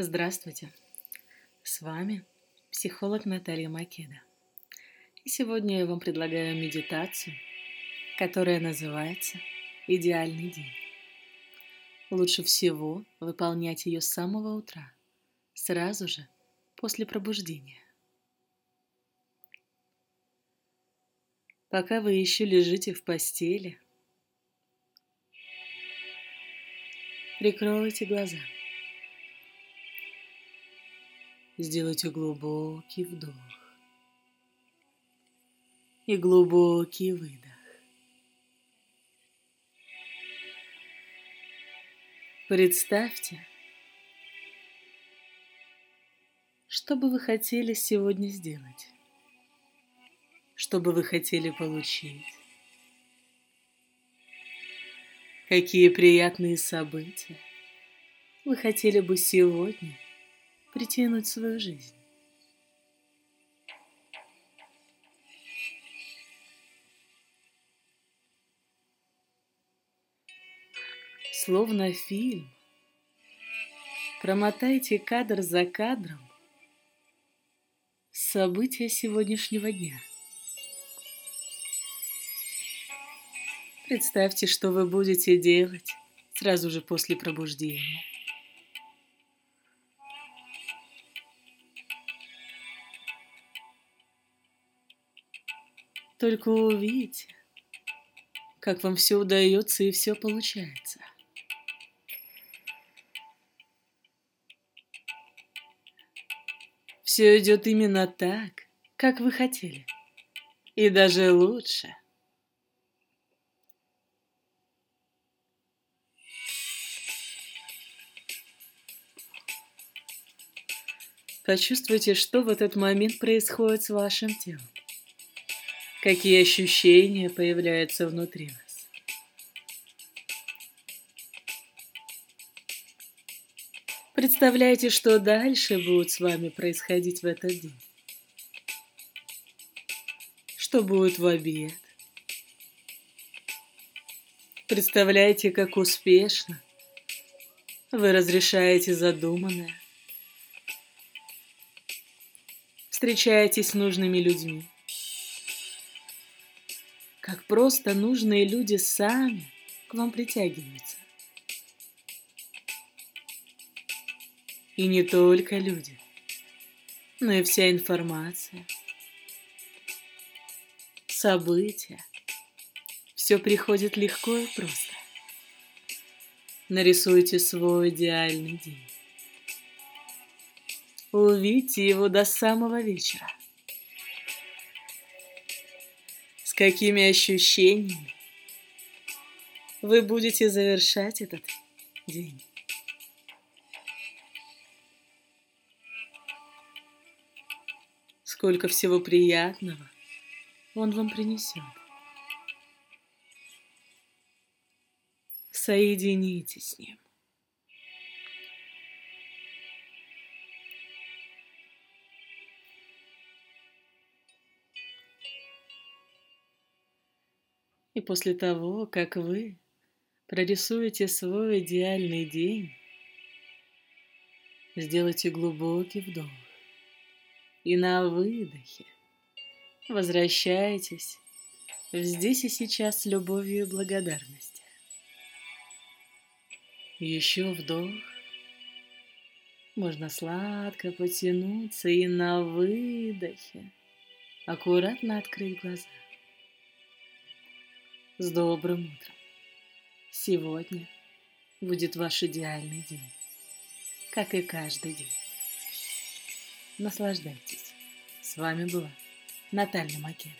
Здравствуйте! С вами психолог Наталья Македа. И сегодня я вам предлагаю медитацию, которая называется «Идеальный день». Лучше всего выполнять ее с самого утра, сразу же после пробуждения. Пока вы еще лежите в постели, прикройте глаза – Сделайте глубокий вдох и глубокий выдох. Представьте, что бы вы хотели сегодня сделать, что бы вы хотели получить, какие приятные события вы хотели бы сегодня – притянуть в свою жизнь. Словно фильм, промотайте кадр за кадром события сегодняшнего дня. Представьте, что вы будете делать сразу же после пробуждения. Только увидите, как вам все удается и все получается. Все идет именно так, как вы хотели. И даже лучше. Почувствуйте, что в этот момент происходит с вашим телом. Какие ощущения появляются внутри вас? Представляете, что дальше будет с вами происходить в этот день? Что будет в обед? Представляете, как успешно вы разрешаете задуманное? Встречаетесь с нужными людьми? Как просто нужные люди сами к вам притягиваются. И не только люди, но и вся информация, события. Все приходит легко и просто. Нарисуйте свой идеальный день. Увидьте его до самого вечера. Какими ощущениями вы будете завершать этот день. Сколько всего приятного он вам принесет. Соединитесь с ним. И после того, как вы прорисуете свой идеальный день, сделайте глубокий вдох и на выдохе возвращайтесь в здесь и сейчас с любовью и благодарностью. Еще вдох. Можно сладко потянуться и на выдохе аккуратно открыть глаза с добрым утром. Сегодня будет ваш идеальный день, как и каждый день. Наслаждайтесь. С вами была Наталья Македа.